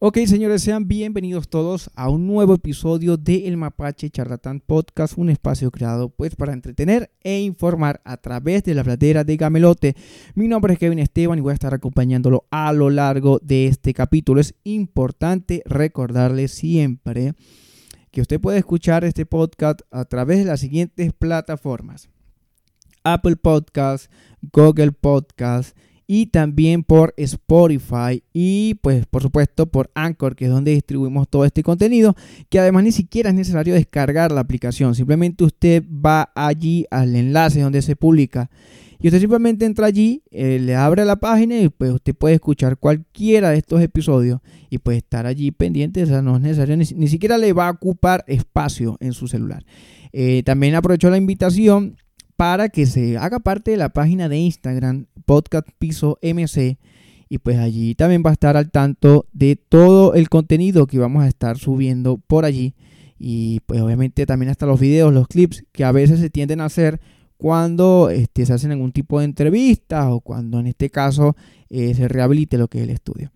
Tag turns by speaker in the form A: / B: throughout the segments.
A: Ok, señores, sean bienvenidos todos a un nuevo episodio de El Mapache Charlatán Podcast, un espacio creado pues para entretener e informar a través de la pradera de Gamelote. Mi nombre es Kevin Esteban y voy a estar acompañándolo a lo largo de este capítulo. Es importante recordarle siempre que usted puede escuchar este podcast a través de las siguientes plataformas. Apple Podcast, Google Podcast, y también por Spotify y pues por supuesto por Anchor, que es donde distribuimos todo este contenido, que además ni siquiera es necesario descargar la aplicación, simplemente usted va allí al enlace donde se publica y usted simplemente entra allí, eh, le abre la página y pues usted puede escuchar cualquiera de estos episodios y puede estar allí pendiente, o sea, no es necesario, ni, siquiera le va a ocupar espacio en su celular. Eh, también aprovecho la invitación para que se haga parte de la página de Instagram Podcast Piso MC y pues allí también va a estar al tanto de todo el contenido que vamos a estar subiendo por allí y pues obviamente también hasta los videos, los clips que a veces se tienden a hacer cuando este, se hacen algún tipo de entrevista o cuando en este caso eh, se rehabilite lo que es el estudio.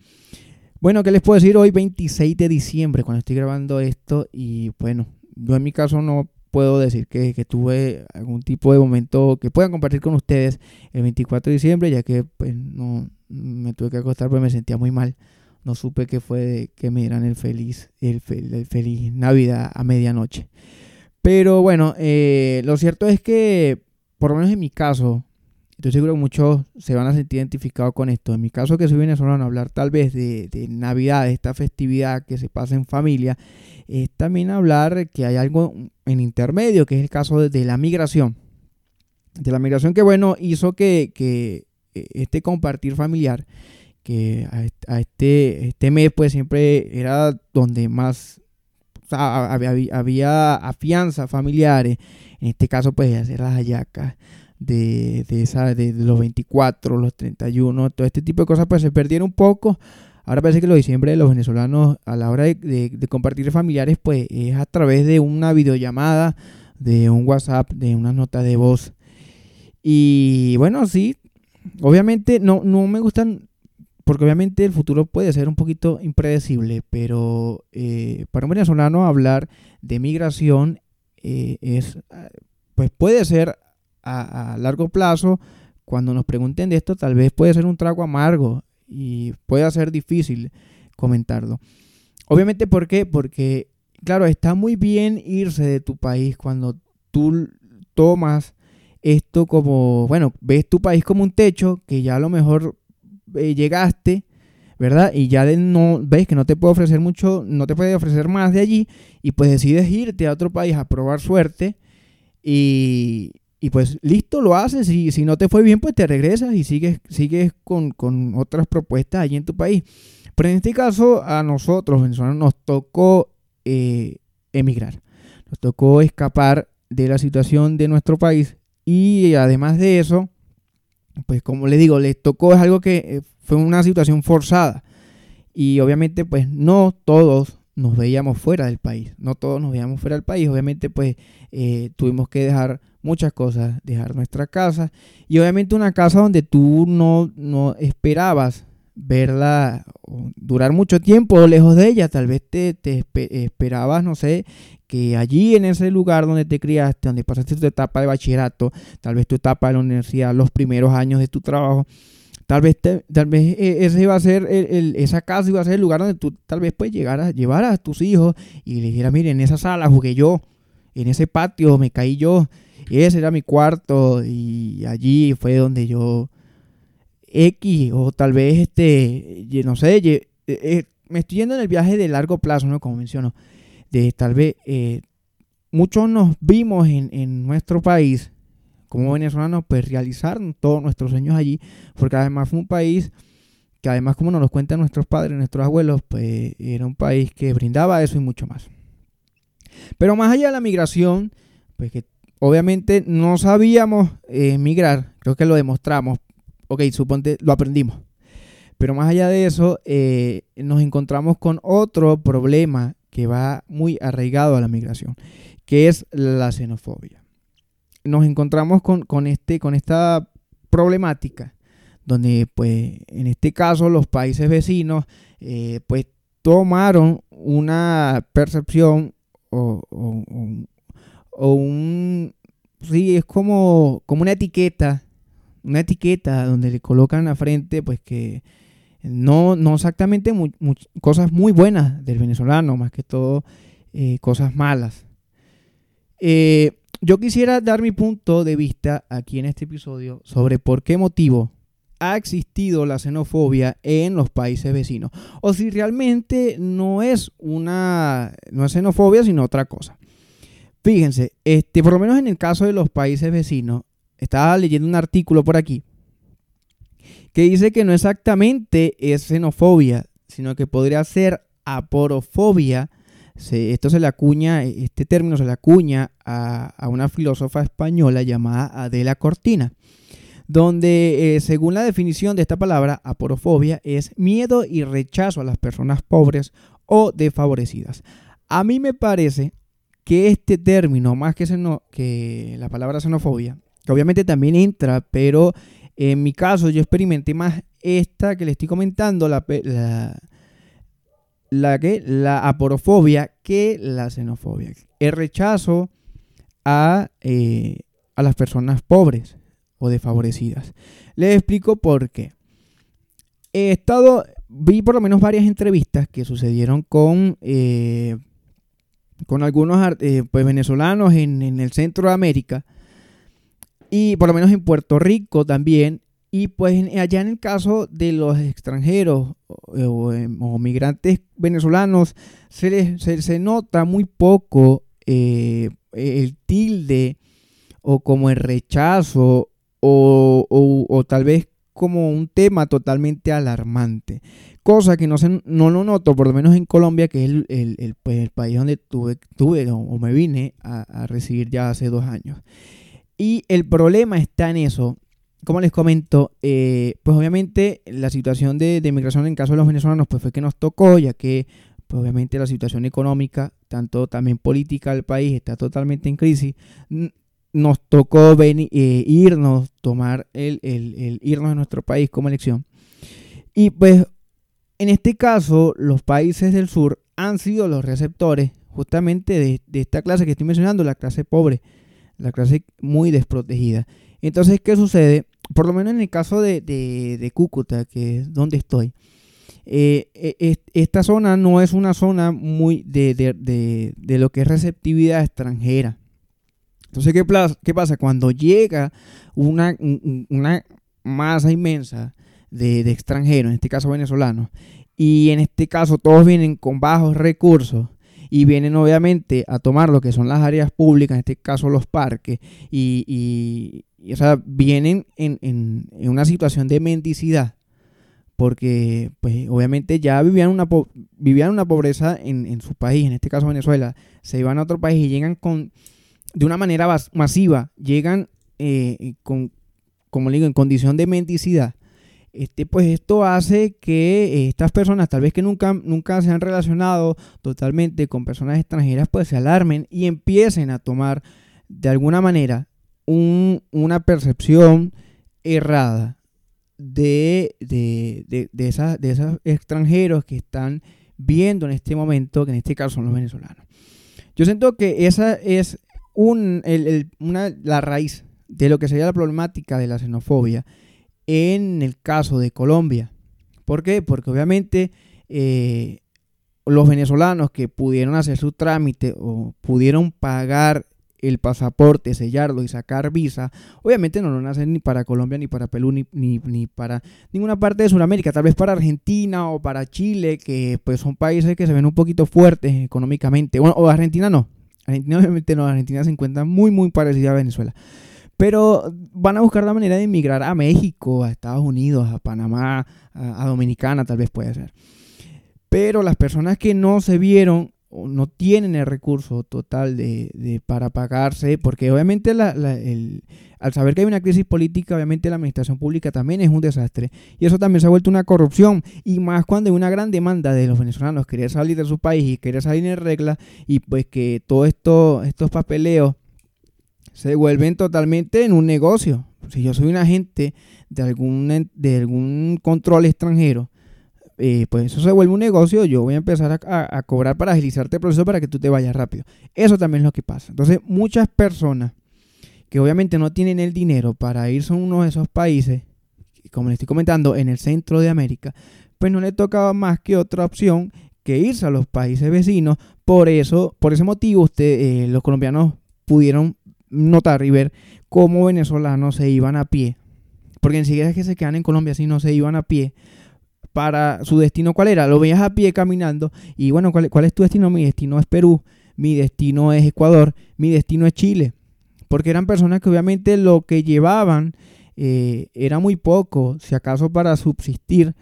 A: Bueno, ¿qué les puedo decir hoy 26 de diciembre cuando estoy grabando esto? Y bueno, yo en mi caso no puedo decir que, tuve algún tipo de momento que pueda compartir con ustedes el 24 de diciembre, ya que pues no me tuve que acostar porque me sentía muy mal. No supe que fue que me dieran el feliz, el, feliz Navidad a medianoche. Pero bueno, eh, lo cierto es que, por lo menos en mi caso, estoy seguro que muchos se van a sentir identificados con esto. En mi caso, que soy venezolano, hablar tal vez de, de Navidad, de esta festividad que se pasa en familia, es también hablar que hay algo en intermedio, que es el caso de, la migración. De la migración que, bueno, hizo que, que eh, este compartir familiar, que a, este, este mes, pues siempre era donde más había, había, afianza familiares. En este caso, pues, hacer las hallacas de, de, esa, de, los 24, los 31, todo este tipo de cosas, pues se perdieron un poco. Ahora parece que los diciembre de los venezolanos a la hora de, compartir familiares, pues es a través de una videollamada, de un WhatsApp, de una nota de voz. Y bueno, sí, obviamente no, no me gustan, porque obviamente el futuro puede ser un poquito impredecible, pero eh, para un venezolano hablar de migración eh, es, pues puede ser a, largo plazo, cuando nos pregunten de esto, tal vez puede ser un trago amargo y puede ser difícil comentarlo. Obviamente, ¿por qué? Porque, claro, está muy bien irse de tu país cuando tú tomas esto como, bueno, ves tu país como un techo que ya a lo mejor eh, llegaste, ¿verdad? Y ya no ves que no te puede ofrecer mucho, no te puede ofrecer más de allí y pues decides irte a otro país a probar suerte y, y pues listo, lo haces y si no te fue bien, pues te regresas y sigues, sigues con, otras propuestas allí en tu país. Pero en este caso, a nosotros, venezolanos, nos tocó eh, emigrar. Nos tocó escapar de la situación de nuestro país. Y además de eso, pues como le digo, les tocó, es algo que eh, fue una situación forzada. Y obviamente, pues no todos nos veíamos fuera del país. No todos nos veíamos fuera del país. Obviamente, pues eh, tuvimos que dejar muchas cosas, dejar nuestra casa. Y obviamente una casa donde tú no, no esperabas verla durar mucho tiempo lejos de ella, tal vez te, te, esperabas, no sé, que allí en ese lugar donde te criaste, donde pasaste tu etapa de bachillerato, tal vez tu etapa de la universidad, los primeros años de tu trabajo, tal vez, tal vez e, ese iba a ser el, esa casa iba a ser el lugar donde tú tal vez pues llegaras, llevaras a tus hijos y le dijeras, mire, en esa sala jugué yo, en ese patio me caí yo, ese era mi cuarto y allí fue donde yo X o tal vez este, no sé, eh, eh, me estoy yendo en el viaje de largo plazo, ¿no? Como menciono, de tal vez eh, muchos nos vimos en, en, nuestro país como venezolanos, pues realizar todos nuestros sueños allí, porque además fue un país que además como nos lo cuentan nuestros padres, nuestros abuelos, pues era un país que brindaba eso y mucho más. Pero más allá de la migración, pues que obviamente no sabíamos eh, creo que lo demostramos. Ok, suponte, lo aprendimos. Pero más allá de eso, eh, nos encontramos con otro problema que va muy arraigado a la migración, que es la xenofobia. Nos encontramos con, este, con esta problemática, donde pues en este caso los países vecinos eh, pues tomaron una percepción o, o, un... Sí, es como, como una etiqueta, una etiqueta donde le colocan a frente, pues que no, no exactamente cosas muy buenas del venezolano, más que todo eh, cosas malas. Eh, yo quisiera dar mi punto de vista aquí en este episodio sobre por qué motivo ha existido la xenofobia en los países vecinos. O si realmente no es una no es xenofobia, sino otra cosa. Fíjense, este, por lo menos en el caso de los países vecinos, estaba leyendo un artículo por aquí que dice que no exactamente es xenofobia, sino que podría ser aporofobia. esto se le acuña, este término se le acuña a, una filósofa española llamada Adela Cortina donde eh, según la definición de esta palabra, aporofobia es miedo y rechazo a las personas pobres o desfavorecidas. A mí me parece que este término, más que, la palabra xenofobia, que obviamente también entra, pero en mi caso yo experimenté más esta que le estoy comentando, la, la, que, la aporofobia, que la xenofobia. El rechazo a, eh, a las personas pobres o desfavorecidas. Les explico por qué. He estado, vi por lo menos varias entrevistas que sucedieron con, eh, con algunos eh, pues, venezolanos en, el centro de América y por lo menos en Puerto Rico también. Y pues allá en el caso de los extranjeros o, eh, migrantes venezolanos, se, se, nota muy poco el tilde o como el rechazo o, tal vez como un tema totalmente alarmante. Cosa que no, se, no lo noto, por lo menos en Colombia, que es el, pues, país donde tuve, tuve o me vine a, a, residir ya hace dos años. Y el problema está en eso. Como les comento, eh, pues obviamente la situación de, de migración en caso de los venezolanos pues fue que nos tocó, ya que pues obviamente la situación económica, tanto también política del país, está totalmente en crisis nos tocó venir, eh, irnos, tomar el, irnos de nuestro país como elección. Y pues en este caso los países del sur han sido los receptores justamente de, esta clase que estoy mencionando, la clase pobre, la clase muy desprotegida. Entonces, ¿qué sucede? Por lo menos en el caso de, Cúcuta, que es donde estoy, eh, e, esta zona no es una zona muy de, de, lo que es receptividad extranjera. Entonces, ¿qué, pasa? Cuando llega una, masa inmensa de, extranjeros, en este caso venezolanos, y en este caso todos vienen con bajos recursos, y vienen obviamente a tomar lo que son las áreas públicas, en este caso los parques, y, o sea, vienen en, una situación de mendicidad, porque pues obviamente ya vivían una, vivían una pobreza en, en, su país, en este caso Venezuela, se iban a otro país y llegan con de una manera masiva, llegan eh, con, como le digo, en condición de mendicidad, este, pues esto hace que estas personas, tal vez que nunca, nunca se han relacionado totalmente con personas extranjeras, pues se alarmen y empiecen a tomar de alguna manera una percepción errada de, de, de, de, de esos extranjeros que están viendo en este momento, que en este caso son los venezolanos. Yo siento que esa es un, la raíz de lo que sería la problemática de la xenofobia en el caso de Colombia. ¿Por qué? Porque obviamente eh, los venezolanos que pudieron hacer su trámite o pudieron pagar el pasaporte, sellarlo y sacar visa, obviamente no lo hacen ni para Colombia, ni para Perú, ni, ni, para ninguna parte de Sudamérica, tal vez para Argentina o para Chile, que pues son países que se ven un poquito fuertes económicamente. Bueno, o Argentina no, Argentina obviamente no, Argentina se encuentra muy muy parecida a Venezuela. Pero van a buscar la manera de emigrar a México, a Estados Unidos, a Panamá, a, Dominicana tal vez puede ser. Pero las personas que no se vieron o no tienen el recurso total de, para pagarse, porque obviamente al saber que hay una crisis política, obviamente la administración pública también es un desastre. Y eso también se ha vuelto una corrupción. Y más cuando hay una gran demanda de los venezolanos querer salir de su país y querer salir en regla, y pues que todos esto, estos papeleos se vuelven totalmente en un negocio. Si yo soy un agente de algún, de algún control extranjero, eh, pues eso se vuelve un negocio, yo voy a empezar a, cobrar para agilizarte el proceso para que tú te vayas rápido. Eso también es lo que pasa. Entonces, muchas personas que obviamente no tienen el dinero para irse a uno de esos países, como les estoy comentando, en el centro de América, pues no le tocaba más que otra opción que irse a los países vecinos. Por eso, por ese motivo, usted, eh, los colombianos pudieron notar y ver cómo venezolanos se iban a pie. Porque enseguida es que se quedan en Colombia, si no se iban a pie para su destino, ¿cuál era? Lo veías a pie caminando y bueno, ¿cuál, ¿cuál, es tu destino? Mi destino es Perú, mi destino es Ecuador, mi destino es Chile. Porque eran personas que obviamente lo que llevaban eh, era muy poco, si acaso para subsistir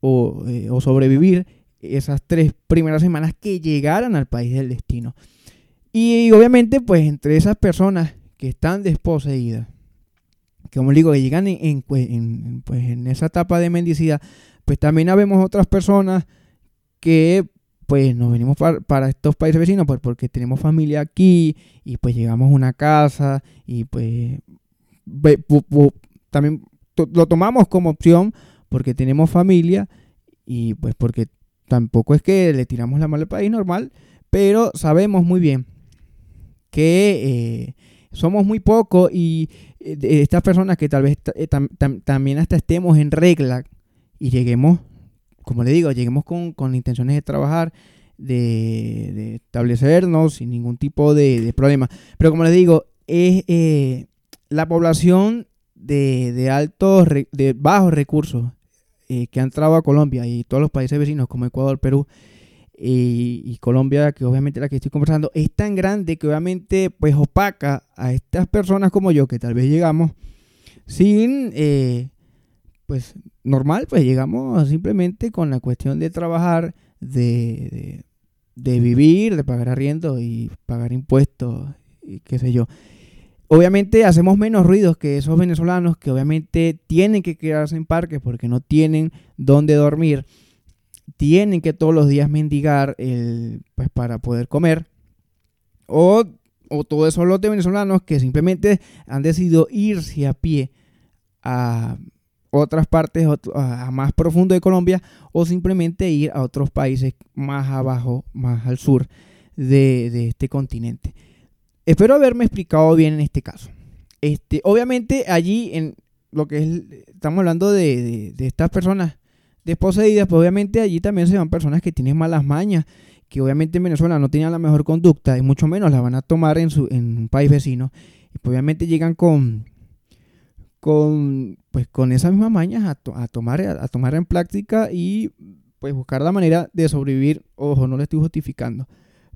A: o, eh, o sobrevivir esas tres primeras semanas que llegaran al país del destino. Y, obviamente, pues entre esas personas que están desposeídas, que como digo, que llegan en, pues, en, esa etapa de mendicidad, pues también habemos otras personas que pues nos venimos para, estos países vecinos pues porque tenemos familia aquí y pues llegamos a una casa y pues también lo tomamos como opción porque tenemos familia y pues porque tampoco es que le tiramos la mano al país normal, pero sabemos muy bien que eh, somos muy pocos y eh, estas personas que tal vez eh, también hasta estemos en regla y lleguemos, como le digo, lleguemos con, intenciones de trabajar, de, establecernos sin ningún tipo de, problema. Pero como les digo, es la población de, de altos, de bajos recursos eh, que han entrado a Colombia y todos los países vecinos como Ecuador, Perú y, Colombia, que obviamente la que estoy conversando, es tan grande que obviamente pues opaca a estas personas como yo, que tal vez llegamos sin, eh, pues normal, pues llegamos simplemente con la cuestión de trabajar, de, de vivir, de pagar arriendo y pagar impuestos y qué sé yo. Obviamente hacemos menos ruidos que esos venezolanos que obviamente tienen que quedarse en parques porque no tienen dónde dormir, tienen que todos los días mendigar el, pues, para poder comer. O, o todos esos lotes venezolanos que simplemente han decidido irse a pie a otras partes, a más profundo de Colombia, o simplemente ir a otros países más abajo, más al sur de, de este continente. Espero haberme explicado bien en este caso. Este, obviamente allí en lo que es, estamos hablando de, estas personas desposeídas, pues obviamente allí también se van personas que tienen malas mañas, que obviamente en Venezuela no tenían la mejor conducta y mucho menos la van a tomar en, su, en un país vecino. Y pues obviamente llegan con, con, pues con esas mismas mañas a, a tomar, a, tomar en práctica y pues buscar la manera de sobrevivir. Ojo, no le estoy justificando.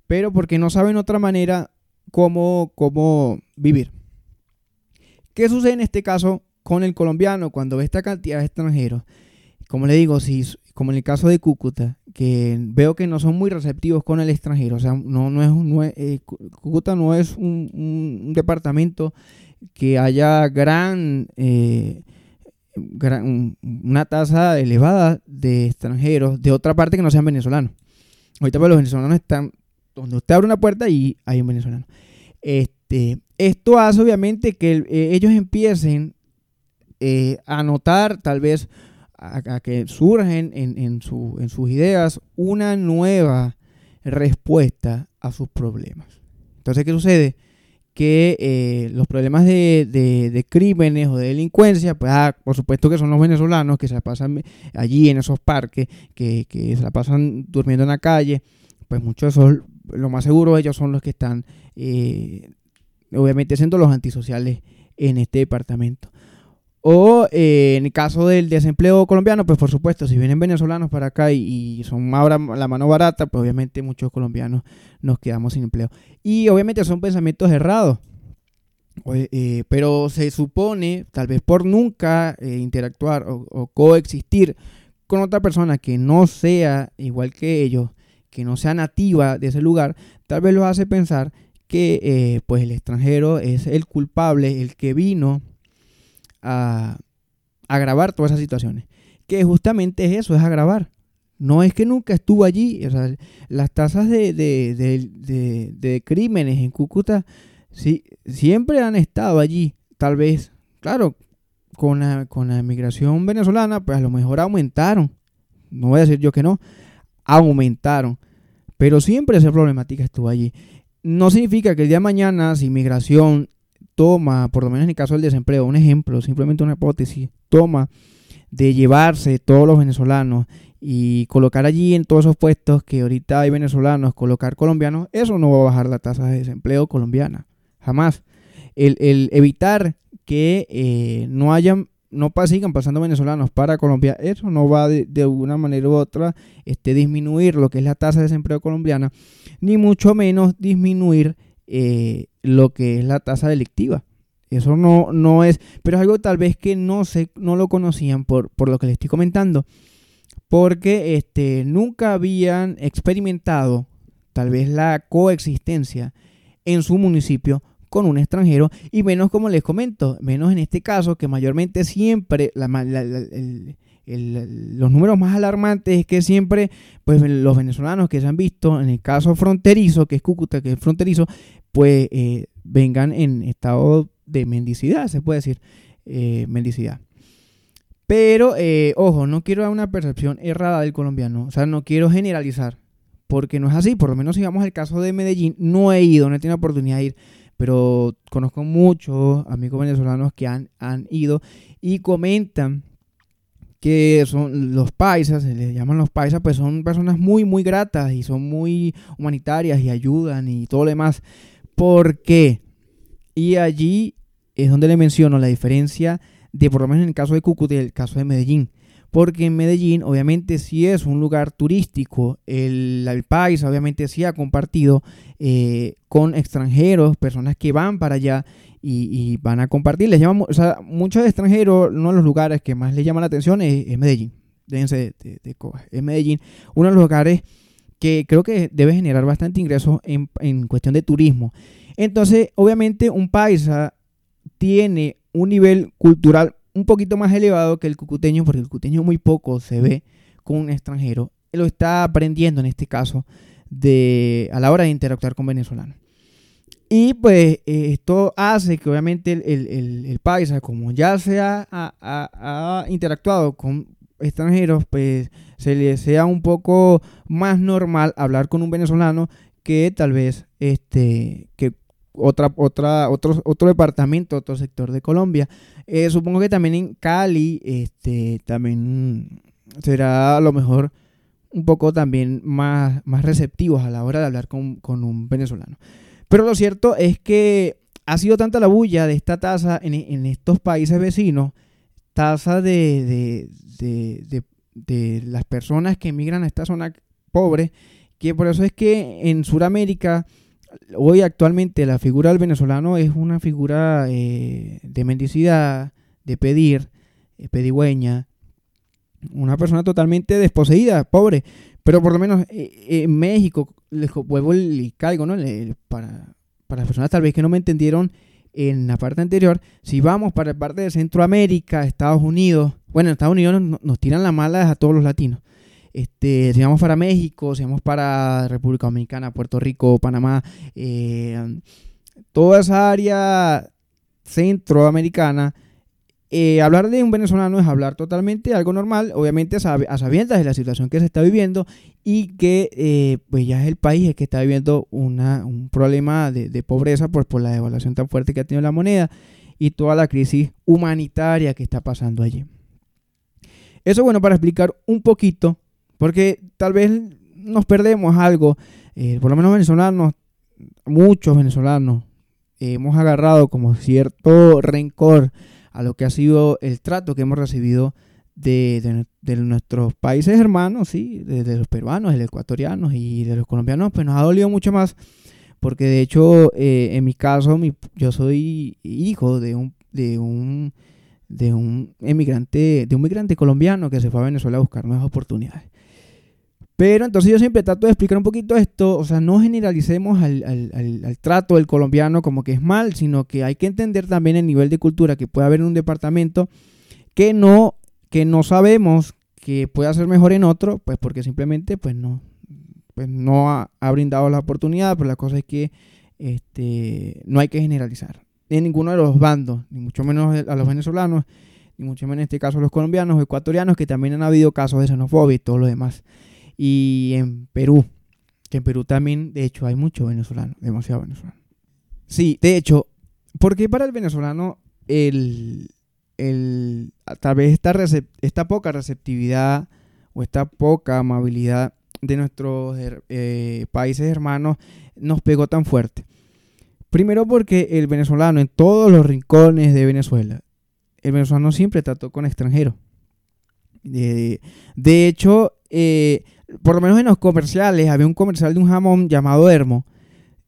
A: Pero porque no saben otra manera cómo, cómo vivir. ¿Qué sucede en este caso con el colombiano cuando ve esta cantidad de extranjeros? Como le digo, si, como en el caso de Cúcuta, que veo que no son muy receptivos con el extranjero, o sea, no, no es, no eh, Cúcuta no es un, departamento que haya gran, eh, una tasa elevada de extranjeros de otra parte que no sean venezolanos. Ahorita pues, los venezolanos están donde usted abre una puerta y hay un venezolano. Este, esto hace obviamente que eh, ellos empiecen a notar, tal vez a, que surgen en, sus ideas una nueva respuesta a sus problemas. Entonces, ¿qué sucede? Que eh, los problemas de, crímenes o de delincuencia, pues ah, por supuesto que son los venezolanos que se la pasan allí en esos parques, que, que se la pasan durmiendo en la calle, pues muchos son lo más seguro ellos son los que están, eh, obviamente, siendo los antisociales en este departamento. O eh, en el caso del desempleo colombiano, pues por supuesto, si vienen venezolanos para acá y, son ahora la mano barata, pues obviamente muchos colombianos nos quedamos sin empleo. Y obviamente son pensamientos errados. Eh, pero se supone, tal vez por nunca interactuar o, coexistir con otra persona que no sea igual que ellos, que no sea nativa de ese lugar, tal vez lo hace pensar que eh, pues el extranjero es el culpable, el que vino a agravar todas esas situaciones. Que justamente es eso, es agravar. No es que nunca estuvo allí. las tasas de, de, crímenes en Cúcuta sí, siempre han estado allí. Tal vez, claro, con la, con la migración venezolana, pues a lo mejor aumentaron no voy a decir yo que no, aumentaron. Pero siempre esa problemática estuvo allí. No significa que el día de mañana, si migración toma, por lo menos en el caso del desempleo, un ejemplo, simplemente una hipótesis, toma de llevarse todos los venezolanos y colocar allí en todos esos puestos que ahorita hay venezolanos, colocar colombianos, eso no va a bajar la tasa de desempleo colombiana. Jamás. El, evitar que eh, no hayan no sigan pasando venezolanos para Colombia, eso no va de, de, una manera u otra este, disminuir lo que es la tasa de desempleo colombiana, ni mucho menos disminuir eh, lo que es la tasa delictiva. Eso no, no es, pero es algo tal vez que no, se, no lo conocían por, por lo que les estoy comentando, porque este, nunca habían experimentado tal vez la coexistencia en su municipio con un extranjero y menos como les comento, menos en este caso que mayormente siempre los números más alarmantes es que siempre pues los venezolanos que se han visto en el caso fronterizo, que es Cúcuta, que es fronterizo, pues eh, vengan en estado de mendicidad, se puede decir, eh, mendicidad. Pero, eh, ojo, no quiero dar una percepción errada del colombiano, o sea, no quiero generalizar, porque no es así, por lo menos sigamos el caso de Medellín, no he ido, no he tenido oportunidad de ir, pero conozco muchos amigos venezolanos que han, han ido y comentan que son los paisas, se les llaman los paisas, pues son personas muy, muy gratas y son muy humanitarias y ayudan y todo lo demás. ¿Por qué? Y allí es donde le menciono la diferencia de, por lo menos en el caso de Cúcuta y el caso de Medellín. Porque en Medellín, obviamente, sí es un lugar turístico. El, el país, obviamente, sí ha compartido eh, con extranjeros, personas que van para allá y, van a compartir. Les llaman, o sea, muchos extranjeros, uno de los lugares que más les llama la atención es, Medellín. Déjense de, de, Es Medellín, uno de los lugares que creo que debe generar bastante ingreso en, en cuestión de turismo. Entonces, obviamente, un paisa tiene un nivel cultural un poquito más elevado que el cucuteño, porque el cucuteño muy poco se ve con un extranjero. Lo está aprendiendo en este caso de, a la hora de interactuar con venezolanos. Y pues eh, esto hace que obviamente el, paisa, como ya se ha, interactuado con extranjeros, pues se le sea un poco más normal hablar con un venezolano que tal vez este que otra, otra, otro, otro departamento, otro sector de Colombia. Eh, supongo que también en Cali, este, también será a lo mejor un poco también más, más receptivos a la hora de hablar con, un venezolano. Pero lo cierto es que ha sido tanta la bulla de esta tasa en, estos países vecinos, tasa de, de, de, las personas que emigran a esta zona pobre, que por eso es que en Sudamérica hoy actualmente la figura del venezolano es una figura eh, de mendicidad, de pedir, eh, pedigüeña, una persona totalmente desposeída, pobre. Pero por lo menos eh, en México, les vuelvo y caigo, ¿no? para, para las personas tal vez que no me entendieron en la parte anterior, si vamos para la parte de Centroamérica, Estados Unidos, bueno, en Estados Unidos nos, nos tiran la mala a todos los latinos. Este, si vamos para México, si vamos para República Dominicana, Puerto Rico, Panamá, eh, toda esa área centroamericana, eh, hablar de un venezolano es hablar totalmente algo normal, obviamente a sabiendas de la situación que se está viviendo y que eh, pues ya es el país el que está viviendo una, un problema de, pobreza por, por la devaluación tan fuerte que ha tenido la moneda y toda la crisis humanitaria que está pasando allí. Eso bueno para explicar un poquito porque tal vez nos perdemos algo, eh, por lo menos venezolanos, muchos venezolanos, hemos agarrado como cierto rencor a lo que ha sido el trato que hemos recibido de, nuestros países hermanos, ¿sí? de, los peruanos, de los ecuatorianos y de los colombianos, pues nos ha dolido mucho más, porque de hecho, eh, en mi caso, yo soy hijo de un, de un de un emigrante, de un migrante colombiano que se fue a Venezuela a buscar nuevas oportunidades. Pero entonces yo siempre trato de explicar un poquito esto, o sea, no generalicemos al, trato del colombiano como que es mal, sino que hay que entender también el nivel de cultura que puede haber en un departamento que no, que no sabemos que pueda ser mejor en otro, pues porque simplemente pues no, pues no ha, brindado la oportunidad, pero la cosa es que este, no hay que generalizar en ninguno de los bandos, ni mucho menos a los venezolanos, y mucho menos en este caso los colombianos o ecuatorianos, que también han habido casos de xenofobia y todo lo demás. Y en Perú, que en Perú también, de hecho, hay mucho venezolano, demasiado venezolano. Sí, de hecho, porque para el venezolano el, el, tal vez esta, esta poca receptividad o esta poca amabilidad de nuestros eh, países hermanos nos pegó tan fuerte? Primero porque el venezolano en todos los rincones de Venezuela, el venezolano siempre trató con extranjeros. de hecho, eh, por lo menos en los comerciales, había un comercial de un jamón llamado Hermo,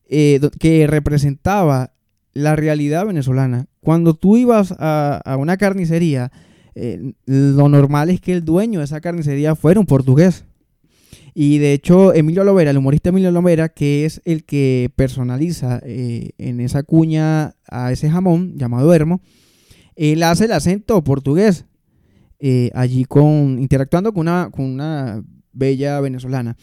A: eh, que representaba la realidad venezolana. Cuando tú ibas a, una carnicería, eh, lo normal es que el dueño de esa carnicería fuera un portugués. Y de hecho, Emilio Lovera, el humorista Emilio Lovera, que es el que personaliza eh, en esa cuña a ese jamón llamado Hermo, él hace el acento portugués, allí con, interactuando con una bella venezolana.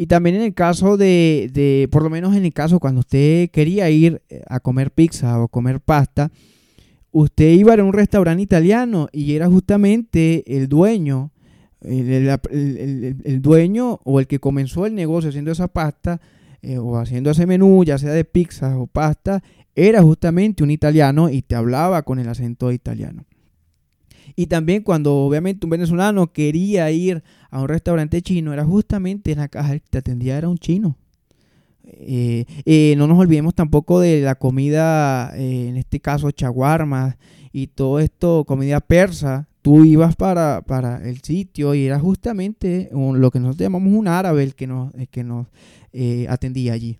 A: Y también en el caso de, por lo menos en el caso cuando usted quería ir eh, a comer pizza o comer pasta, usted iba a un restaurante italiano y era justamente el dueño, el, dueño o el que comenzó el negocio haciendo esa pasta eh, o haciendo ese menú, ya sea de pizza o pasta, era justamente un italiano y te hablaba con el acento italiano. Y también cuando obviamente un venezolano quería ir a un restaurante chino, era justamente en la caja que te atendía era un chino. Eh, eh, no nos olvidemos tampoco de la comida, eh, en este caso chaguarmas y todo esto, comida persa. Tú ibas para, para el sitio y era justamente lo que nosotros llamamos un árabe el que nos, que nos atendía allí.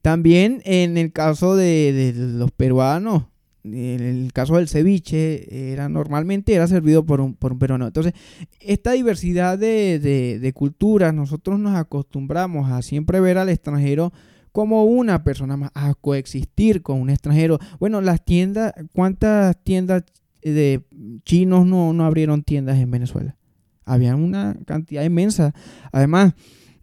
A: También en el caso de, de los peruanos, en el caso del ceviche, era normalmente era servido por un, por un peruano. Entonces, esta diversidad de, culturas, nosotros nos acostumbramos a siempre ver al extranjero como una persona más, a coexistir con un extranjero. Bueno, las tiendas, ¿cuántas tiendas de chinos no, abrieron tiendas en Venezuela? Había una cantidad inmensa. Además,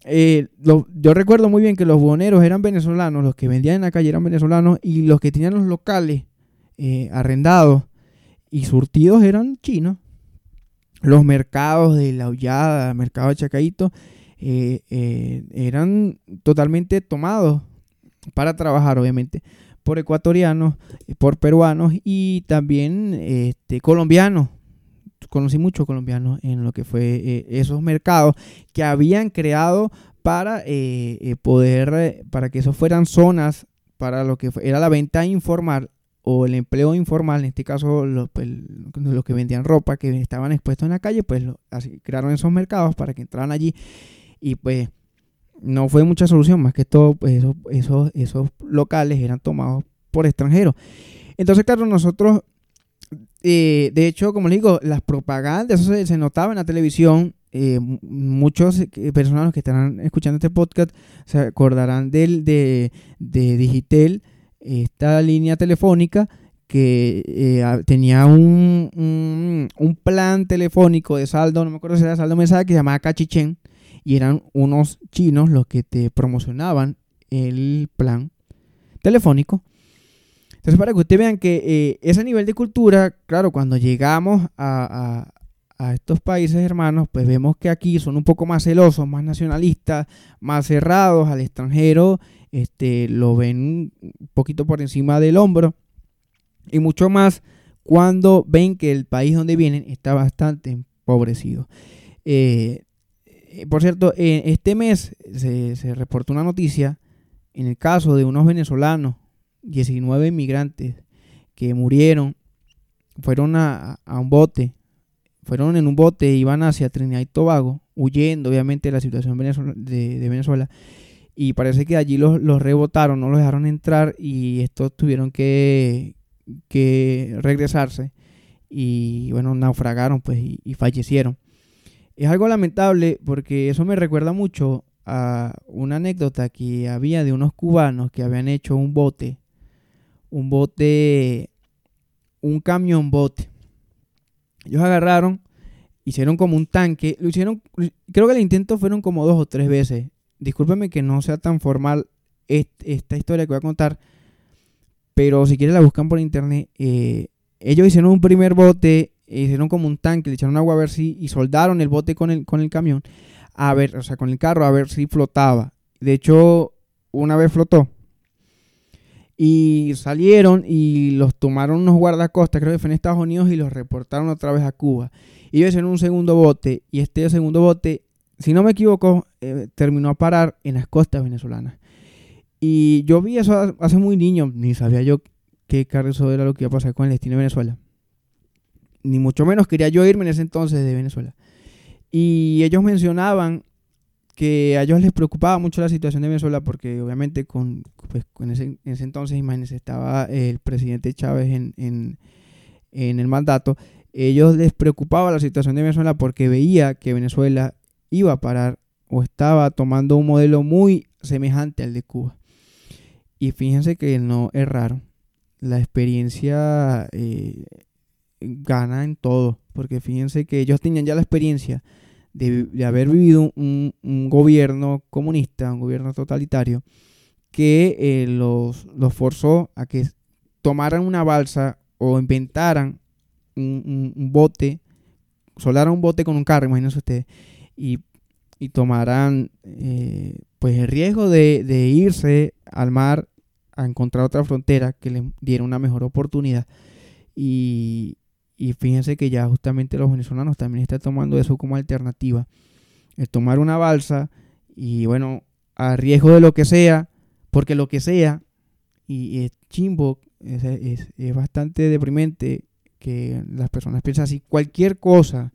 A: eh, yo recuerdo muy bien que los boneros eran venezolanos, los que vendían en la calle eran venezolanos y los que tenían los locales eh, arrendados y surtidos eran chinos. Los mercados de La Hollada, mercado de Chacaito, eh, eh, eran totalmente tomados para trabajar, obviamente, por ecuatorianos, por peruanos y también este, colombianos. Conocí muchos colombianos en lo que fue esos mercados que habían creado para poder, para que eso fueran zonas para lo que era la venta informal o el empleo informal, en este caso pues, los, que vendían ropa, que estaban expuestos en la calle, pues así crearon esos mercados para que entraran allí y pues no fue mucha solución, más que todo pues esos, esos, esos locales eran tomados por extranjeros. Entonces, claro, nosotros, eh, de hecho, como les digo, las propagandas, eso se, notaba en la televisión, eh, muchos eh, personas que estarán escuchando este podcast se acordarán del, de, de Digitel, esta línea telefónica que eh, tenía un, un, plan telefónico de saldo, no me acuerdo si era saldo mensaje, que se llamaba Cachichen, y eran unos chinos los que te promocionaban el plan telefónico. Entonces, para que ustedes vean que eh, ese nivel de cultura, claro, cuando llegamos a, a, a, estos países hermanos, pues vemos que aquí son un poco más celosos, más nacionalistas, más cerrados al extranjero este, lo ven un poquito por encima del hombro y mucho más cuando ven que el país donde vienen está bastante empobrecido. Eh, eh, por cierto, este mes se, reportó una noticia en el caso de unos venezolanos, 19 inmigrantes que murieron, fueron a, un bote, fueron en un bote, iban hacia Trinidad y Tobago, huyendo obviamente de la situación de Venezuela y parece que allí los, rebotaron, no los dejaron entrar y estos tuvieron que, que regresarse y bueno, naufragaron pues y, fallecieron. Es algo lamentable porque eso me recuerda mucho a una anécdota que había de unos cubanos que habían hecho un bote, un bote, un camión bote. Ellos agarraron, hicieron como un tanque, lo hicieron, creo que el intento fueron como dos o tres veces discúlpeme que no sea tan formal esta historia que voy a contar, pero si quieren la buscan por internet. Eh, ellos hicieron un primer bote hicieron como un tanque, le echaron agua a ver si, y soldaron el bote con el, con el camión, a ver, o sea, con el carro, a ver si flotaba. De hecho, una vez flotó. Y salieron y los tomaron unos guardacostas, creo que fue en Estados Unidos, y los reportaron otra vez a Cuba. Y ellos hicieron un segundo bote, y este segundo bote, si no me equivoco, eh, terminó a parar en las costas venezolanas. Y yo vi eso hace muy niño, ni sabía yo qué eso era lo que iba a pasar con el destino de Venezuela. Ni mucho menos quería yo irme en ese entonces de Venezuela. Y ellos mencionaban que a ellos les preocupaba mucho la situación de Venezuela porque obviamente con, pues, ese, en ese entonces, imagínense, estaba el presidente Chávez en, en, en el mandato. Ellos les preocupaba la situación de Venezuela porque veía que Venezuela iba a parar o estaba tomando un modelo muy semejante al de Cuba. Y fíjense que no es raro. La experiencia eh, gana en todo. Porque fíjense que ellos tenían ya la experiencia de, haber vivido un, gobierno comunista, un gobierno totalitario, que eh, los, los, forzó a que tomaran una balsa o inventaran un, bote, solaran un bote con un carro, imagínense ustedes, y, y tomaran eh, pues el riesgo de, de irse al mar a encontrar otra frontera que les diera una mejor oportunidad. Y, fíjense que ya justamente los venezolanos también están tomando eso como alternativa. El tomar una balsa y bueno, a riesgo de lo que sea, porque lo que sea, y chimbo, es, es, bastante deprimente que las personas piensan así, cualquier cosa,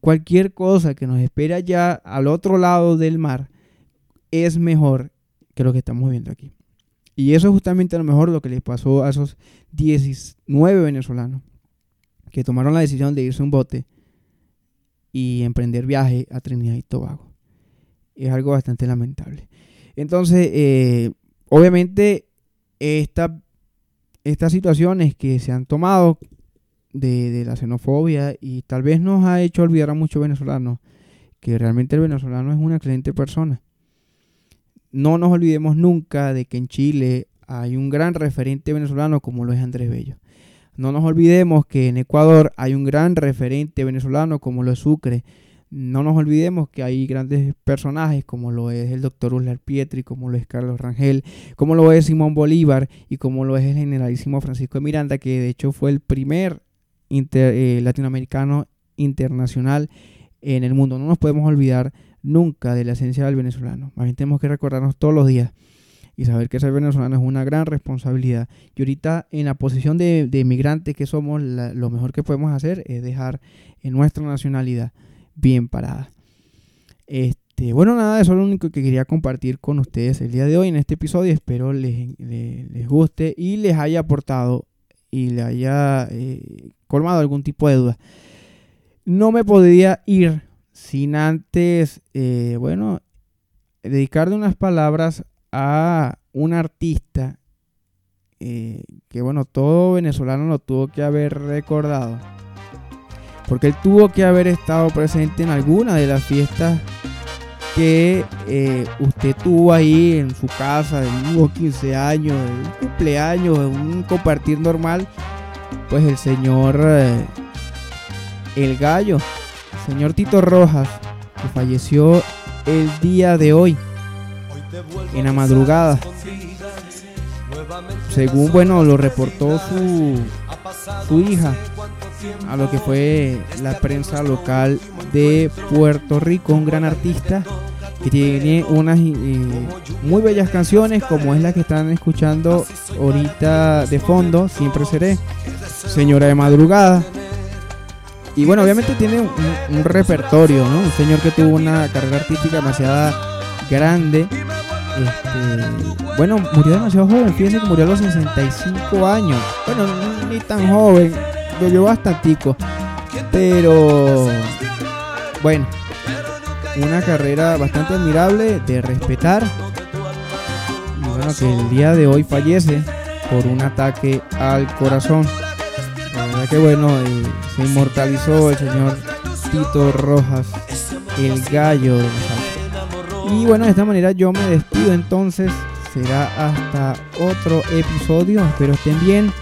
A: cualquier cosa que nos espera ya al otro lado del mar es mejor que lo que estamos viendo aquí. Y eso es justamente a lo mejor lo que les pasó a esos 19 venezolanos que tomaron la decisión de irse a un bote y emprender viaje a Trinidad y Tobago. Es algo bastante lamentable. Entonces, eh, obviamente, esta, estas situaciones que se han tomado de, de, la xenofobia y tal vez nos ha hecho olvidar a muchos venezolanos que realmente el venezolano es una excelente persona no nos olvidemos nunca de que en Chile hay un gran referente venezolano como lo es Andrés Bello. No nos olvidemos que en Ecuador hay un gran referente venezolano como lo es Sucre. No nos olvidemos que hay grandes personajes como lo es el doctor Uslar Pietri, como lo es Carlos Rangel, como lo es Simón Bolívar y como lo es el generalísimo Francisco de Miranda, que de hecho fue el primer eh, latinoamericano internacional en el mundo. No nos podemos olvidar nunca de la esencia del venezolano. Más bien tenemos que recordarnos todos los días y saber que ser venezolano es una gran responsabilidad. Y ahorita en la posición de, de que somos, lo mejor que podemos hacer es dejar en nuestra nacionalidad bien parada. Este, bueno, nada, eso es lo único que quería compartir con ustedes el día de hoy en este episodio. Espero les, les, guste y les haya aportado y le haya eh, colmado algún tipo de duda. No me podría ir sin antes, eh, bueno, dedicarle unas palabras a un artista eh, que, bueno, todo venezolano lo tuvo que haber recordado. Porque él tuvo que haber estado presente en alguna de las fiestas que eh, usted tuvo ahí en su casa, de unos 15 años, de un cumpleaños, de un compartir normal. Pues el señor, el gallo, señor Tito Rojas, que falleció el día de hoy, en la madrugada. Según, bueno, lo reportó su, su hija a lo que fue la prensa local de Puerto Rico, un gran artista que tiene unas eh, muy bellas canciones como es la que están escuchando ahorita de fondo, Siempre Seré, Señora de Madrugada, y bueno, obviamente tiene un, repertorio, ¿no? Un señor que tuvo una carrera artística demasiado grande. Este, bueno, murió demasiado joven, fíjense que murió a los 65 años. Bueno, ni tan joven, lo llevó bastantico. Pero, bueno, una carrera bastante admirable de respetar. Y bueno, que el día de hoy fallece por un ataque al corazón. La verdad que bueno, eh, se inmortalizó el señor Tito Rojas, el gallo Y bueno, de esta manera yo me despido entonces. Será hasta otro episodio. Espero estén bien.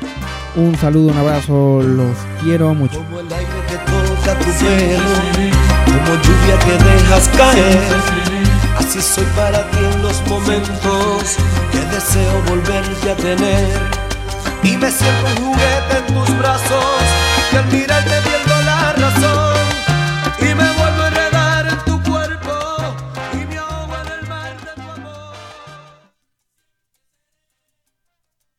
A: Un saludo, un abrazo, los quiero mucho.
B: Como el aire que toca tu pelo, como lluvia que dejas caer. Así soy para ti en los momentos que deseo volverte a tener. Y me siento un juguete en tus brazos, que al mirarte bien